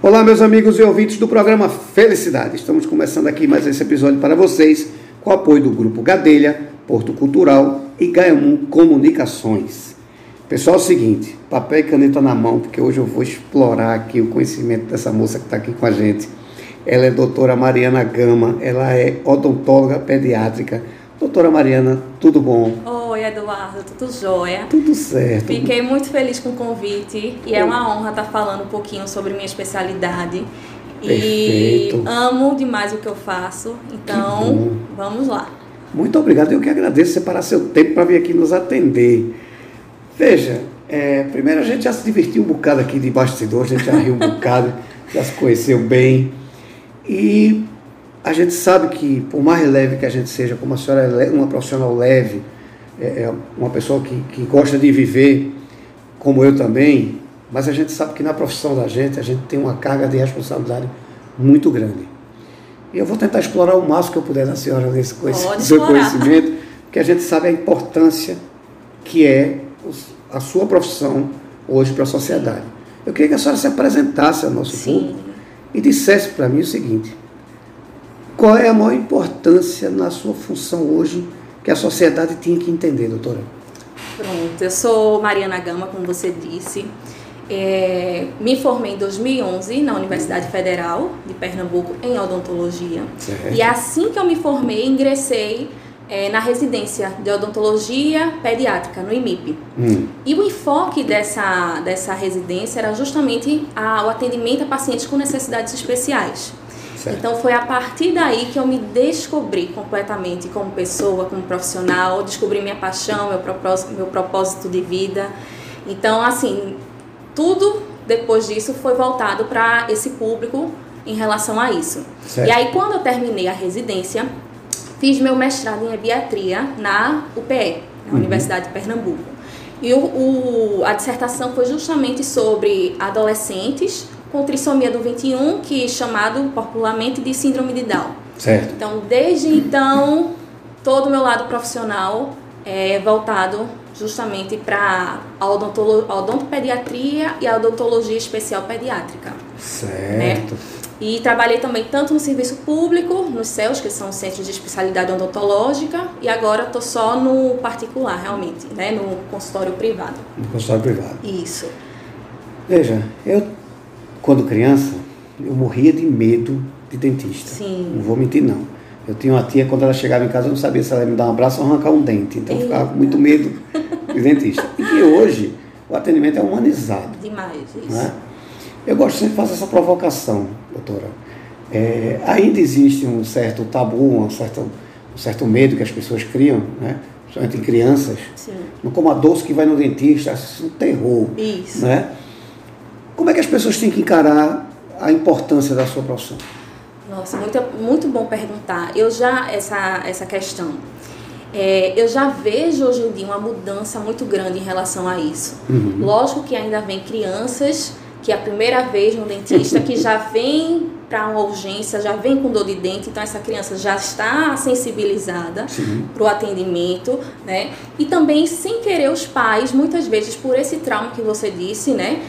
Olá, meus amigos e ouvintes do programa Felicidade. Estamos começando aqui mais esse episódio para vocês com o apoio do Grupo Gadelha, Porto Cultural e Gaiamum Comunicações. Pessoal, é o seguinte, papel e caneta na mão, porque hoje eu vou explorar aqui o conhecimento dessa moça que está aqui com a gente. Ela é doutora Mariana Gama, ela é odontóloga pediátrica. Doutora Mariana, tudo bom? Oi, Eduardo, tudo jóia? Tudo certo. Fiquei muito feliz com o convite e é uma honra estar falando um pouquinho sobre minha especialidade. Perfeito. E amo demais o que eu faço, então vamos lá. Muito obrigado, eu que agradeço separar seu tempo para vir aqui nos atender. Veja, é, primeiro a gente já se divertiu um bocado aqui de bastidor, a gente já riu um bocado, já se conheceu bem. E a gente sabe que, por mais leve que a gente seja, como a senhora é uma profissional leve, é, é uma pessoa que, que gosta de viver, como eu também, mas a gente sabe que na profissão da gente, a gente tem uma carga de responsabilidade muito grande. E eu vou tentar explorar o máximo que eu puder da senhora nesse seu conhecimento, porque a gente sabe a importância que é a sua profissão hoje para a sociedade. Eu queria que a senhora se apresentasse ao nosso Sim. público e dissesse para mim o seguinte: qual é a maior importância na sua função hoje que a sociedade tinha que entender, doutora? Pronto, eu sou Mariana Gama, como você disse. É, me formei em 2011 na Universidade Federal de Pernambuco em odontologia. Certo. E assim que eu me formei, ingressei é, na residência de odontologia pediátrica, no IMIP. Hum, E o enfoque dessa, dessa residência era justamente a- o atendimento a pacientes com necessidades especiais. Certo. Então foi a partir daí que eu me descobri completamente como pessoa, como profissional, descobri minha paixão, meu propósito, meu propósito de vida. Então, assim, tudo depois disso foi voltado para esse público em relação a isso. Certo. E aí, quando eu terminei a residência, fiz meu mestrado em pediatria na UPE, na Uhum. Universidade de Pernambuco. E o, o- a dissertação foi justamente sobre adolescentes com trissomia do 21, que é chamado popularmente de síndrome de Down. certo. Então, desde então, todo o meu lado profissional é voltado justamente para a odontopediatria e a odontologia especial pediátrica. Certo. E trabalhei também tanto no serviço público, nos CELS, que são os Centros de Especialidade Odontológica, e agora estou só no particular, realmente, né, no consultório privado. No consultório privado. Isso. Veja, eu, quando criança, eu morria de medo de dentista. Sim. Não vou mentir, não. Eu tinha uma tia, quando ela chegava em casa, eu não sabia se ela ia me dar um abraço ou arrancar um dente. Então eu ficava com muito medo de dentista. E que hoje o atendimento é humanizado. Demais, isso. Né? Eu gosto sempre de fazer essa provocação, doutora. É, ainda existe um certo tabu, um certo, um certo medo que as pessoas criam, né? principalmente em crianças. Sim. Não como a doce que vai no dentista, isso é um terror. Isso. Né? Como é que as pessoas têm que encarar a importância da sua profissão? Nossa, muito, muito bom perguntar. Eu já, essa, essa questão, é, eu já vejo hoje em dia uma mudança muito grande em relação a isso. Uhum. Lógico que ainda vem crianças que é a primeira vez no dentista, que já vem para uma urgência, já vem com dor de dente, então essa criança já está sensibilizada para o atendimento, né? E também, sem querer, os pais, muitas vezes, por esse trauma que você disse, né?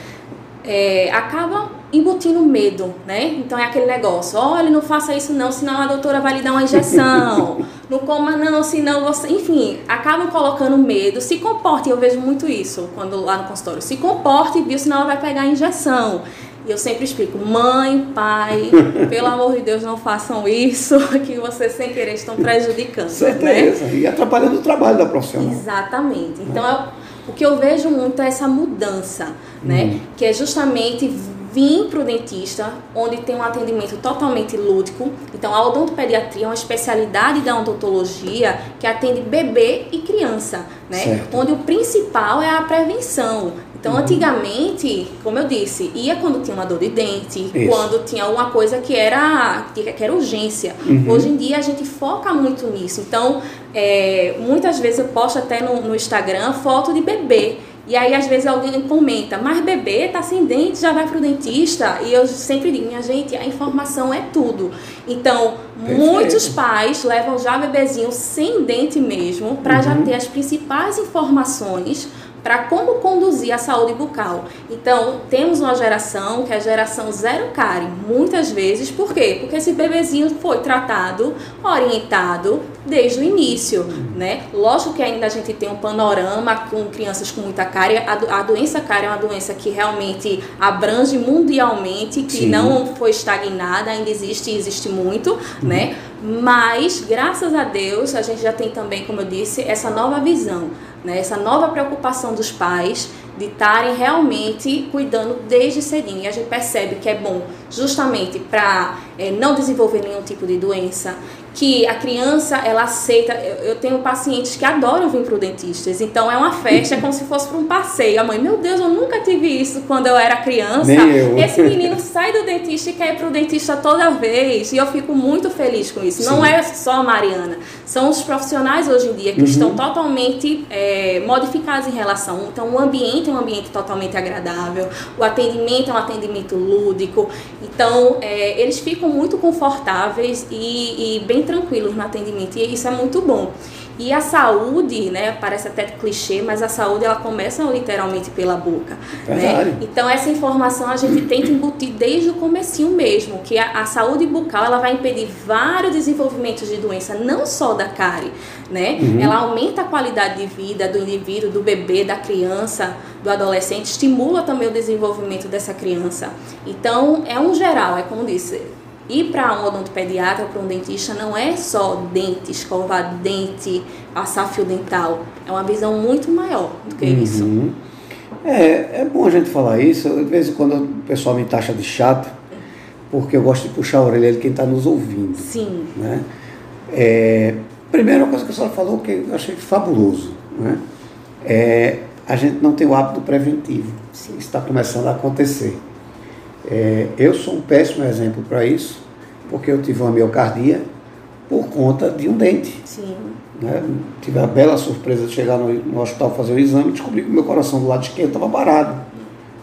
É, acabam embutindo medo, né? Então é aquele negócio, olha, não faça isso não, senão a doutora vai lhe dar uma injeção. não coma não, senão você... Enfim, acabam colocando medo. Se comporte, eu vejo muito isso quando lá no consultório. Se comporte, viu, senão ela vai pegar a injeção. E eu sempre explico, mãe, pai, pelo amor de Deus, não façam isso, que vocês sem querer estão prejudicando, né? Certeza. E atrapalhando o trabalho da profissional. Exatamente. Então, eu- o que eu vejo muito é essa mudança, né? Uhum. Que é justamente vir para o dentista, onde tem um atendimento totalmente lúdico. Então, a odontopediatria é uma especialidade da odontologia que atende bebê e criança, né? Certo. Onde o principal é a prevenção. Então, Uhum. antigamente, como eu disse, ia quando tinha uma dor de dente, Isso. quando tinha alguma coisa que era, que era urgência. Uhum. Hoje em dia a gente foca muito nisso. Então, é, muitas vezes eu posto até no, no Instagram foto de bebê. E aí, às vezes, alguém comenta, mas bebê tá sem dente, já vai pro dentista. E eu sempre digo, minha gente, a informação é tudo. Então, Perfeito. muitos pais levam já bebezinho sem dente mesmo, para já Uhum. ter as principais informações para como conduzir a saúde bucal. Então, temos uma geração que é a geração zero cárie, muitas vezes, por quê? Porque esse bebezinho foi tratado, orientado desde o início, né? Lógico que ainda a gente tem um panorama com crianças com muita cárie, a, do, a doença cárie é uma doença que realmente abrange mundialmente, que Sim. não foi estagnada, ainda existe e existe muito, né? Mas, graças a Deus, a gente já tem também, como eu disse, essa nova visão né? essa nova preocupação dos pais de estarem realmente cuidando desde cedinho. E a gente percebe que é bom justamente para é, não desenvolver nenhum tipo de doença, que a criança ela aceita. Eu, eu tenho pacientes que adoram vir para o dentista, então é uma festa, é como se fosse para um passeio. A mãe, meu Deus, eu nunca tive isso quando eu era criança. Esse menino sai do dentista e quer ir para o dentista toda vez, e eu fico muito feliz com isso. Sim. Não é só a Mariana, são os profissionais hoje em dia que uhum. estão totalmente é, modificados em relação. Então, o ambiente é um ambiente totalmente agradável, o atendimento é um atendimento lúdico. Então, é, eles ficam muito confortáveis e, e bem tranquilos no atendimento e isso é muito bom. E a saúde, né, parece até clichê, mas a saúde ela começa literalmente pela boca, né? Então essa informação a gente tenta embutir desde o comecinho mesmo, que a, a, saúde bucal ela vai impedir vários desenvolvimentos de doença, não só da cárie, né? Uhum. Ela aumenta a qualidade de vida do indivíduo, do bebê, da criança, do adolescente, estimula também o desenvolvimento dessa criança. Então é um geral, é como disse, Ir para um odontopediatra, para um dentista, não é só dente, escovar dente, passar fio dental. É uma visão muito maior do que uhum. isso. É, é bom a gente falar isso. De vez em quando o pessoal me taxa de chato, porque eu gosto de puxar a orelha de quem está nos ouvindo. Sim. Né? É, primeira coisa que a senhora falou que eu achei fabuloso. Né? É, a gente não tem o hábito preventivo. Sim. Isso está começando a acontecer. É, eu sou um péssimo exemplo para isso, porque eu tive uma miocardia por conta de um dente. Sim. Né? Tive a bela surpresa de chegar no, no hospital fazer o exame e descobri que o meu coração do lado esquerdo estava parado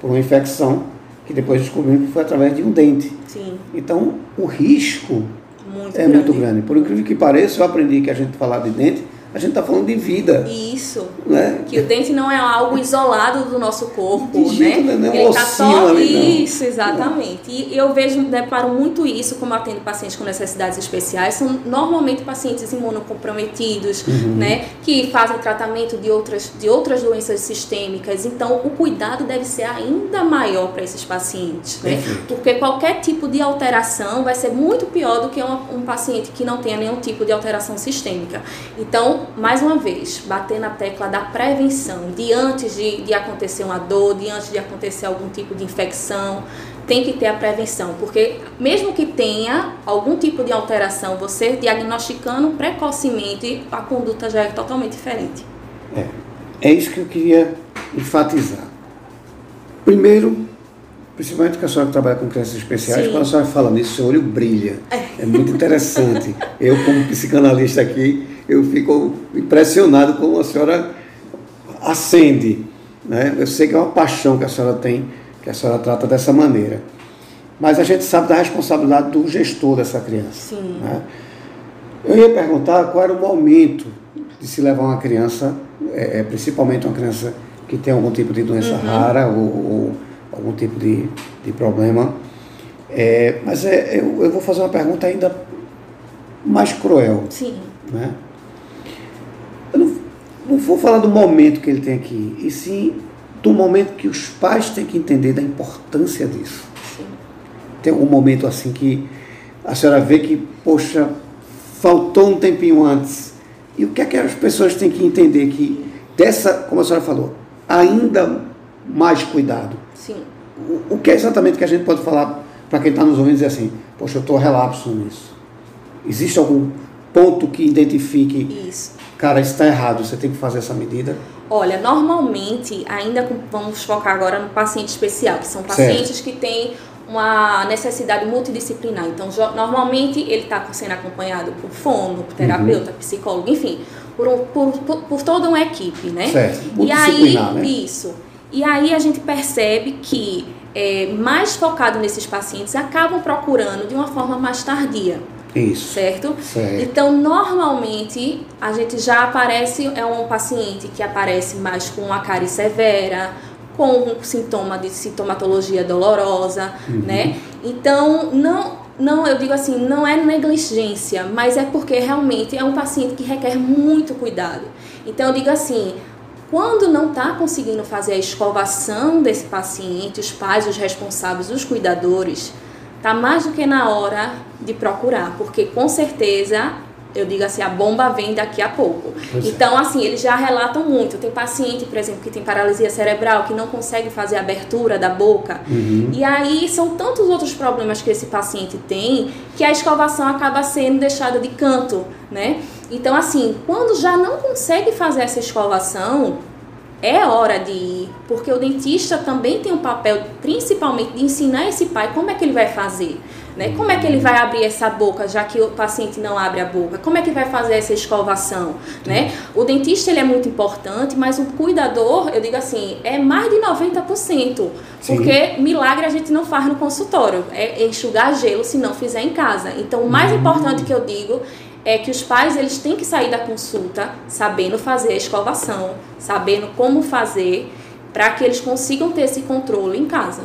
por uma infecção que depois descobrimos que foi através de um dente. Sim. Então, o risco muito é grande. muito grande. Por incrível que pareça, eu aprendi que a gente falar de dente a gente está falando de vida. Isso. Né? Que o dente não é algo isolado do nosso corpo, de né? Jeito, né? Ele está só ali, isso, exatamente. E eu vejo, deparo muito isso, como atendo pacientes com necessidades especiais, são normalmente pacientes imunocomprometidos, uhum. né? Que fazem tratamento de outras, de outras doenças sistêmicas. Então, o cuidado deve ser ainda maior para esses pacientes, né? Porque qualquer tipo de alteração vai ser muito pior do que um, um paciente que não tenha nenhum tipo de alteração sistêmica. Então, mais uma vez, bater na tecla da prevenção, de antes de, de acontecer uma dor, de antes de acontecer algum tipo de infecção, tem que ter a prevenção, porque mesmo que tenha algum tipo de alteração, você diagnosticando precocemente, a conduta já é totalmente diferente. É, é isso que eu queria enfatizar. Primeiro, principalmente que a senhora trabalha com crianças especiais, Sim. quando a senhora fala nisso, seu olho brilha. É, é muito interessante. eu, como psicanalista aqui, eu fico impressionado como a senhora acende. Né? Eu sei que é uma paixão que a senhora tem, que a senhora trata dessa maneira. Mas a gente sabe da responsabilidade do gestor dessa criança. Sim. Né? Eu ia perguntar qual era o momento de se levar uma criança, é, é principalmente uma criança que tem algum tipo de doença uhum. rara ou, ou, algum tipo de, de problema. É, mas é, eu, eu vou fazer uma pergunta ainda mais cruel. Sim. Né? Não, vou falar do momento que ele tem aqui, e sim do momento que os pais têm que entender da importância disso. Tem algum momento assim que a senhora vê que, poxa, faltou um tempinho antes. E o que é que as pessoas têm que entender que dessa, como a senhora falou, ainda mais cuidado. Sim. O, o que é exatamente que a gente pode falar para quem está nos ouvindo e dizer assim, poxa, eu estou relapso nisso. Existe algum ponto que identifique Isso cara, está errado, você tem que fazer essa medida? Olha, normalmente, ainda vamos focar agora no paciente especial, que são pacientes certo. que têm uma necessidade multidisciplinar. Então, normalmente ele está sendo acompanhado por fono, por terapeuta, uhum. psicólogo, enfim, por, um, por, por, por, toda uma equipe, né? Certo. E aí, né? isso. E aí a gente percebe que é, mais focado nesses pacientes acabam procurando de uma forma mais tardia Isso. Certo? Certo. Então, normalmente, a gente já aparece, é um paciente que aparece mais com a cárie severa, com um sintoma de sintomatologia dolorosa, né? Então, não, não, eu digo assim, não é negligência, mas é porque realmente é um paciente que requer muito cuidado. Então, eu digo assim, quando não está conseguindo fazer a escovação desse paciente, os pais, os responsáveis, os cuidadores, tá mais do que na hora de procurar, porque com certeza eu digo assim, a bomba vem daqui a pouco. Pois é. então, assim, eles já relatam muito. Tem paciente, por exemplo, que tem paralisia cerebral, que não consegue fazer a abertura da boca. Uhum. E aí são tantos outros problemas que esse paciente tem que a escovação acaba sendo deixada de canto, né? Então, assim, quando já não consegue fazer essa escovação, é hora de ir, porque o dentista também tem um papel, principalmente, de ensinar esse pai como é que ele vai fazer. Né? Como é que ele vai abrir essa boca, já que o paciente não abre a boca? Como é que vai fazer essa escovação? Né? O dentista ele é muito importante, mas o cuidador, eu digo assim, é mais de 90%. Sim. Porque milagre a gente não faz no consultório, é enxugar gelo se não fizer em casa. Então, o mais importante que eu digo é que os pais eles têm que sair da consulta sabendo fazer a escovação, sabendo como fazer, para que eles consigam ter esse controle em casa.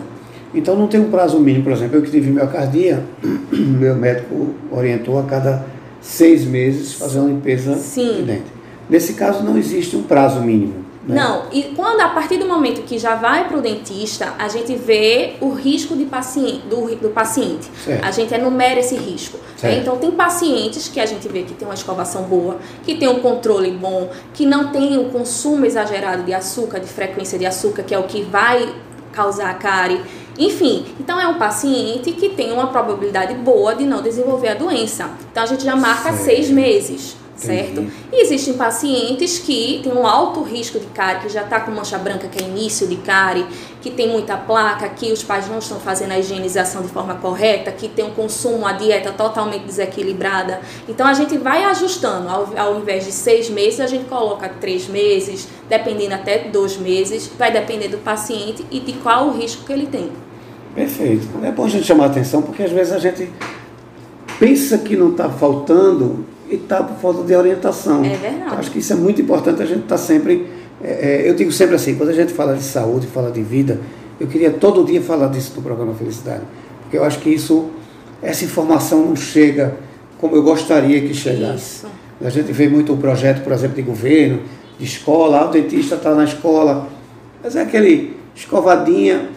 Então não tem um prazo mínimo, por exemplo, eu que tive miocardia, meu médico orientou a cada seis meses fazer uma limpeza Sim. de dente. Nesse caso não existe um prazo mínimo. Né? Não, e quando a partir do momento que já vai para o dentista, a gente vê o risco de paciente, do, do paciente. Certo. A gente enumera esse risco. né? Então tem pacientes que a gente vê que tem uma escovação boa, que tem um controle bom, que não tem o consumo exagerado de açúcar, de frequência de açúcar, que é o que vai causar cárie. Enfim, então é um paciente que tem uma probabilidade boa de não desenvolver a doença. Então a gente já marca Certo. seis meses, certo? E existem pacientes que têm um alto risco de cárie, que já está com mancha branca, que é início de cárie, que tem muita placa, que os pais não estão fazendo a higienização de forma correta, que tem um consumo, a dieta totalmente desequilibrada. Então a gente vai ajustando. Ao, ao invés de seis meses, a gente coloca três meses, dependendo até dois meses. Vai depender do paciente e de qual o risco que ele tem. Perfeito. É bom a gente chamar a atenção porque às vezes a gente pensa que não está faltando e está por falta de orientação. É verdade. Acho que isso é muito importante a gente estar sempre. é, é, eu digo sempre assim, quando a gente fala de saúde, fala de vida, eu queria todo dia falar disso no programa Felicidade. Porque eu acho que isso, essa informação não chega como eu gostaria que chegasse. Isso. A gente vê muito o projeto, por exemplo, de governo, de escola, ah, o dentista está na escola, mas é aquele escovadinha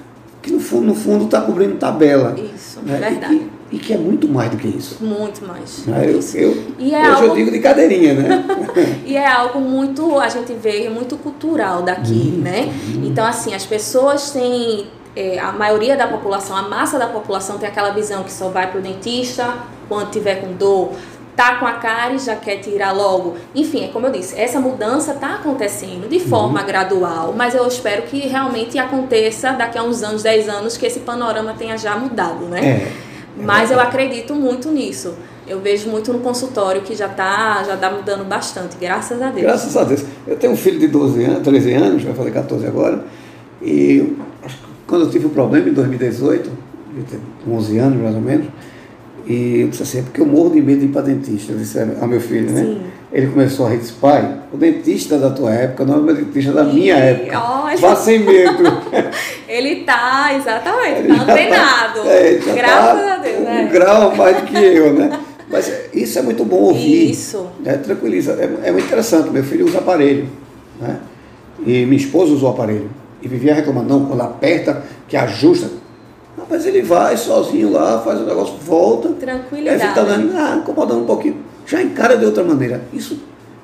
que no fundo no fundo está cobrindo tabela. Isso, né? verdade. E, que, é muito mais do que isso. Muito mais. né? Eu, eu, E é hoje eu algo- digo de cadeirinha, né? E é algo muito, a gente vê, muito cultural daqui, né? Então, assim, as pessoas têm, é, a maioria da população, a massa da população tem aquela visão que só vai pro dentista quando tiver com dor, tá com a cárie, já quer tirar logo. Enfim, é como eu disse, essa mudança tá acontecendo de forma gradual, mas eu espero que realmente aconteça daqui a uns anos, 10 anos, que esse panorama tenha já mudado, né? É. Mas eu acredito muito nisso. Eu vejo muito no consultório que já tá, já tá mudando bastante, graças a Deus. Graças a Deus. Eu tenho um filho de 12 anos, 13 anos, vai fazer 14 agora, e quando eu tive um problema em 2018, eu tinha 11 anos mais ou menos, e eu disse assim, é porque eu morro de medo de ir para dentista, eu disse ao meu filho, né? Sim. Ele começou a rir, disse, pai, o dentista da tua época não é o dentista da minha Ih, época. olha. Vá sem medo. Ele tá, exatamente, Ele tá tá- antenado. é, ele já graças tá a Deus, um né? grau mais do que eu, né? Mas é, isso é muito bom ouvir. Isso. É, tranquiliza. É, é muito interessante. Meu filho usa aparelho. Né? E minha esposa usou aparelho. E vivia reclamando, não, quando aperta, que ajusta. Não, mas ele vai sozinho lá, faz o negócio, volta. Aí Tranquilidade. dando, ah, incomodando um pouquinho. Já encara de outra maneira. Isso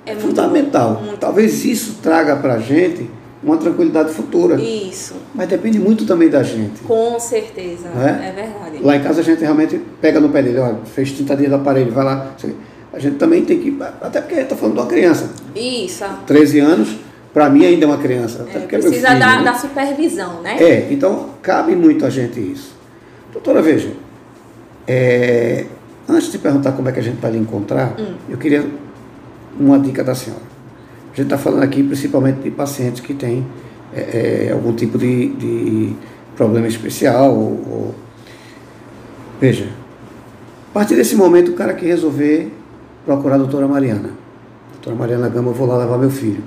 é, É muito fundamental. bom, muito Talvez isso traga pra gente uma tranquilidade futura. Isso, Mas depende muito também da gente. com certeza. É? É, verdade. Lá em casa a gente realmente pega no pé dele, olha, fez 30 dias do aparelho, vai lá. A gente também tem que. Até porque a gente está falando de uma criança. Isso. 13 anos, para mim ainda é uma criança. Até É, é meu precisa filho, da, né? da supervisão, né? É, então cabe muito a gente isso. Doutora, veja, é, antes de perguntar como é que a gente vai lhe encontrar, Hum. eu queria uma dica da senhora. A gente está falando aqui principalmente de pacientes que têm é, é, algum tipo de, de problema especial. Ou, ou- Veja, A partir desse momento, o cara que resolver procurar a doutora Mariana. Doutora Mariana Gama, eu vou lá levar meu filho.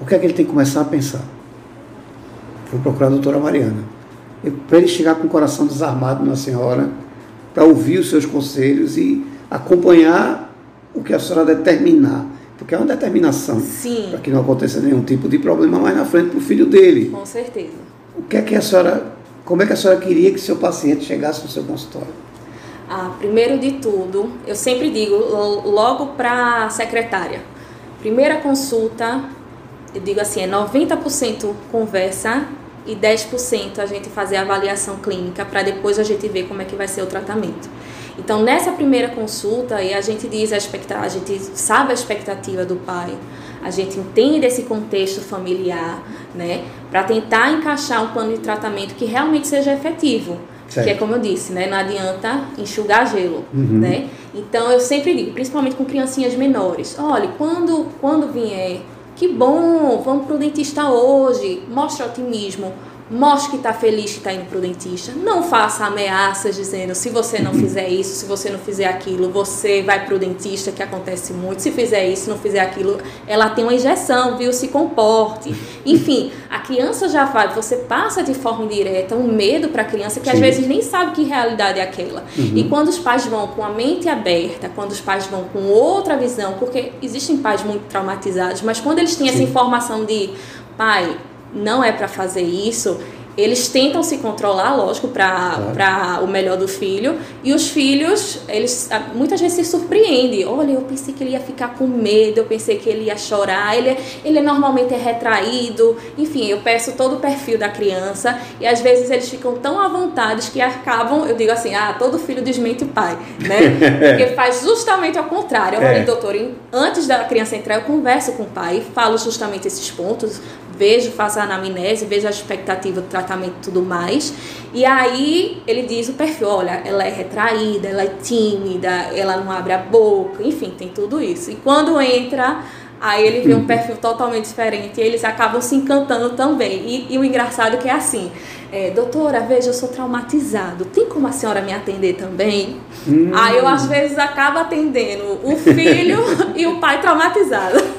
O que é que ele tem que começar a pensar? Vou procurar a doutora Mariana. Para ele chegar com o coração desarmado na senhora, para ouvir os seus conselhos e acompanhar o que a senhora determinar. Porque é uma determinação para que não aconteça nenhum tipo de problema mais na frente para o filho dele. Com certeza. O que é que a senhora, como é que a senhora queria que seu paciente chegasse no seu consultório? Ah, primeiro de tudo, eu sempre digo logo para a secretária. Primeira consulta, eu digo assim, é 90% conversa e 10% a gente fazer a avaliação clínica para depois a gente ver como é que vai ser o tratamento. Então, nessa primeira consulta, aí a gente diz a expectativa, a gente sabe a expectativa do pai, a gente entende esse contexto familiar, né, para tentar encaixar um plano de tratamento que realmente seja efetivo. Certo. Que é como eu disse, né? Não adianta enxugar gelo, uhum. né? Então eu sempre digo, principalmente com criancinhas menores, olha, quando quando vier, que bom, vamos pro dentista hoje, mostra otimismo, Mostre que está feliz que está indo para o dentista. Não faça ameaças dizendo se você não fizer isso, se você não fizer aquilo, você vai para o dentista, que acontece muito. Se fizer isso, não fizer aquilo, ela tem uma injeção, viu? Se comporte. Enfim, a criança já vai, você passa de forma indireta um medo para a criança que Sim. às vezes nem sabe que realidade é aquela. Uhum. E quando os pais vão com a mente aberta, quando os pais vão com outra visão, porque existem pais muito traumatizados, mas quando eles têm Sim. essa informação de pai, não é para fazer isso, eles tentam se controlar, lógico, para claro. o melhor do filho. E os filhos, eles muitas vezes se surpreendem. Olha, eu pensei que ele ia ficar com medo, eu pensei que ele ia chorar. Ele, ele normalmente é retraído. Enfim, eu peço todo o perfil da criança. E às vezes eles ficam tão à vontade que acabam, eu digo assim, ah, todo filho desmente o pai, né? Porque faz justamente ao contrário. É. doutor, antes da criança entrar, eu converso com o pai, falo justamente esses pontos vejo, faço a anamnese, vejo a expectativa do tratamento e tudo mais. E aí ele diz o perfil, olha, ela é retraída, ela é tímida, ela não abre a boca, enfim, tem tudo isso. E quando entra, aí ele vê um perfil totalmente diferente e eles acabam se encantando também. E, e o engraçado é que é assim, é, doutora, veja, eu sou traumatizado, tem como a senhora me atender também? Hum. Aí eu às vezes acabo atendendo o filho e o pai traumatizado.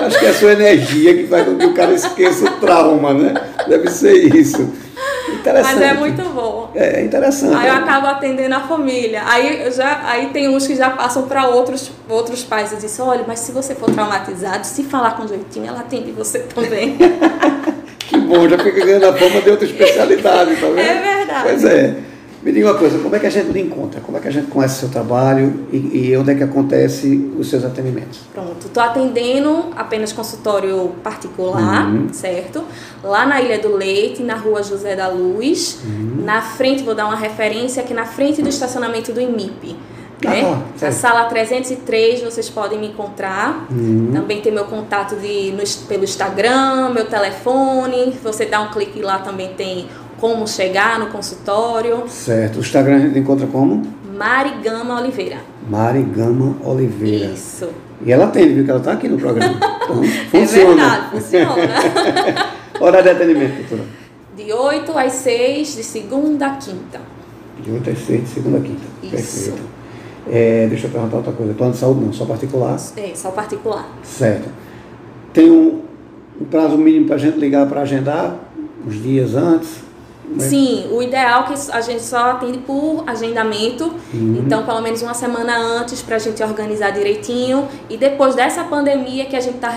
Acho que é a sua energia que faz com que o cara esqueça o trauma, né? Deve ser isso. Interessante. Mas é muito bom. É, é interessante. Aí eu acabo atendendo a família. Aí, já, aí tem uns que já passam para outros, outros pais e dizem, olha, mas se você for traumatizado, se falar com jeitinho, ela atende você também. que bom, já fica ganhando a fama de outra especialidade, tá vendo? É verdade. Pois é. Me diga uma coisa, como é que a gente lhe encontra? Como é que a gente conhece o seu trabalho e, e onde é que acontece os seus atendimentos? Pronto, estou atendendo apenas consultório particular, uhum. certo? Lá na Ilha do Leite, na rua José da Luz. Uhum. Na frente, vou dar uma referência aqui na frente do estacionamento do IMIP. Né? Ah, na sala 303 vocês podem me encontrar. Uhum. Também tem meu contato de, no, pelo Instagram, meu telefone. Você dá um clique lá também tem como chegar no consultório. Certo. O Instagram a gente encontra como? Mari Gama Oliveira. Mari Gama Oliveira. Isso. E ela atende, viu? Que ela está aqui no programa. Então, funciona. É verdade, funciona. Hora de atendimento, doutora? De 8 às 6, de segunda a quinta. De 8 às 6, de segunda a quinta. Isso. Perfeito. É, deixa eu perguntar outra coisa. Plano de saúde não, só particular? É, só particular. Certo. Tem um, um prazo mínimo para a gente ligar para agendar? Uns dias antes? Né? Sim, o ideal é que a gente só atende por agendamento, uhum. então pelo menos uma semana antes para a gente organizar direitinho e depois dessa pandemia que a gente está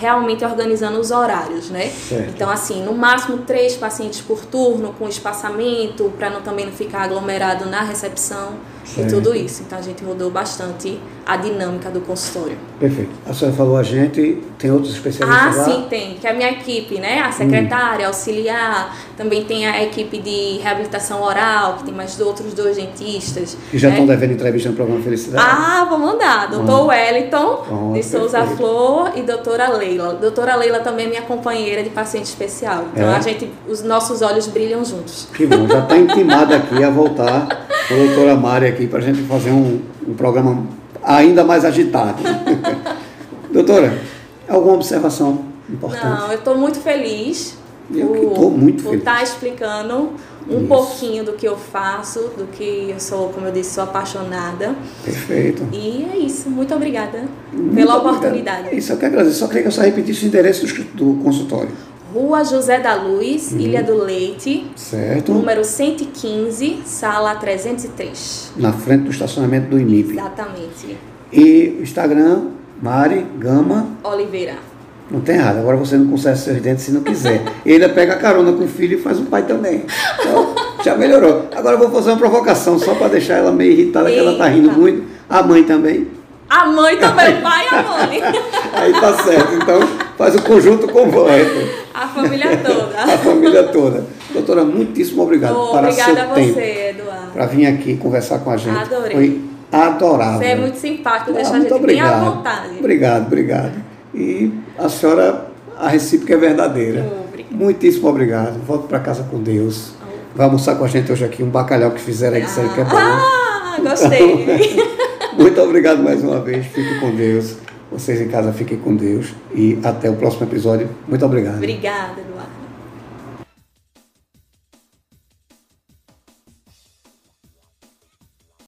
realmente organizando os horários, né? Certo. Então assim, no máximo três pacientes por turno com espaçamento para não também não ficar aglomerado na recepção certo. e tudo isso. Então a gente mudou bastante a dinâmica do consultório. Perfeito. A senhora falou a gente, tem outros especialistas ah, lá? Ah, sim, tem. Que é a minha equipe, né? A secretária, hum. auxiliar, também tem a equipe de reabilitação oral, que tem mais outros dois dentistas. Que já né? estão devendo entrevista no programa Felicidade? Ah, vou mandar. Doutor hum. Wellington, de Souza. Flor e doutora Leila. Doutora Leila também é minha companheira de paciente especial. Então é? a gente, os nossos olhos brilham juntos. Que bom, já está intimada aqui a voltar com a doutora Mari aqui para a gente fazer um, um programa ainda mais agitado. Doutora, alguma observação importante? Não, eu estou muito feliz eu por, muito por estar tá explicando um Isso. pouquinho do que eu faço, do que eu sou, como eu disse, sou apaixonada. Perfeito. E é isso. Muito obrigada Muito pela obrigado. oportunidade. Isso, eu que agradeço. Só queria que eu só repetisse o endereço do, do consultório. Rua José da Luz, Uhum. Ilha do Leite, Certo? número 115, sala 303. Na frente do estacionamento do IMIP. Exatamente. E o Instagram, Mari Gama. Oliveira. Não tem errado, agora você não conserta seus dentes se não quiser. E ainda pega a carona com o filho e faz o pai também. Então, já melhorou. Agora eu vou fazer uma provocação só para deixar ela meio irritada, que ela tá rindo Eita. muito. A mãe também. A mãe também, o pai e a mãe. Aí tá certo. Então, faz o conjunto completo. A família toda. A família toda. Doutora, muitíssimo obrigado Oh, para obrigada seu a tempo. você, Eduardo. Para vir aqui conversar com a gente. Adorei. Foi adorável. Você é muito simpático, Ah, deixa a gente bem à obrigado. vontade. Obrigado, obrigado. E a senhora, a recíproca é verdadeira. Obrigada. Muitíssimo obrigado. Volte para casa com Deus. Vai almoçar com a gente hoje aqui um bacalhau que fizeram aí, que disseram que é bom. Ah, gostei. Muito obrigado mais uma vez. Fique com Deus. Vocês em casa fiquem com Deus. E até o próximo episódio. Muito obrigado. Obrigada, Eduardo.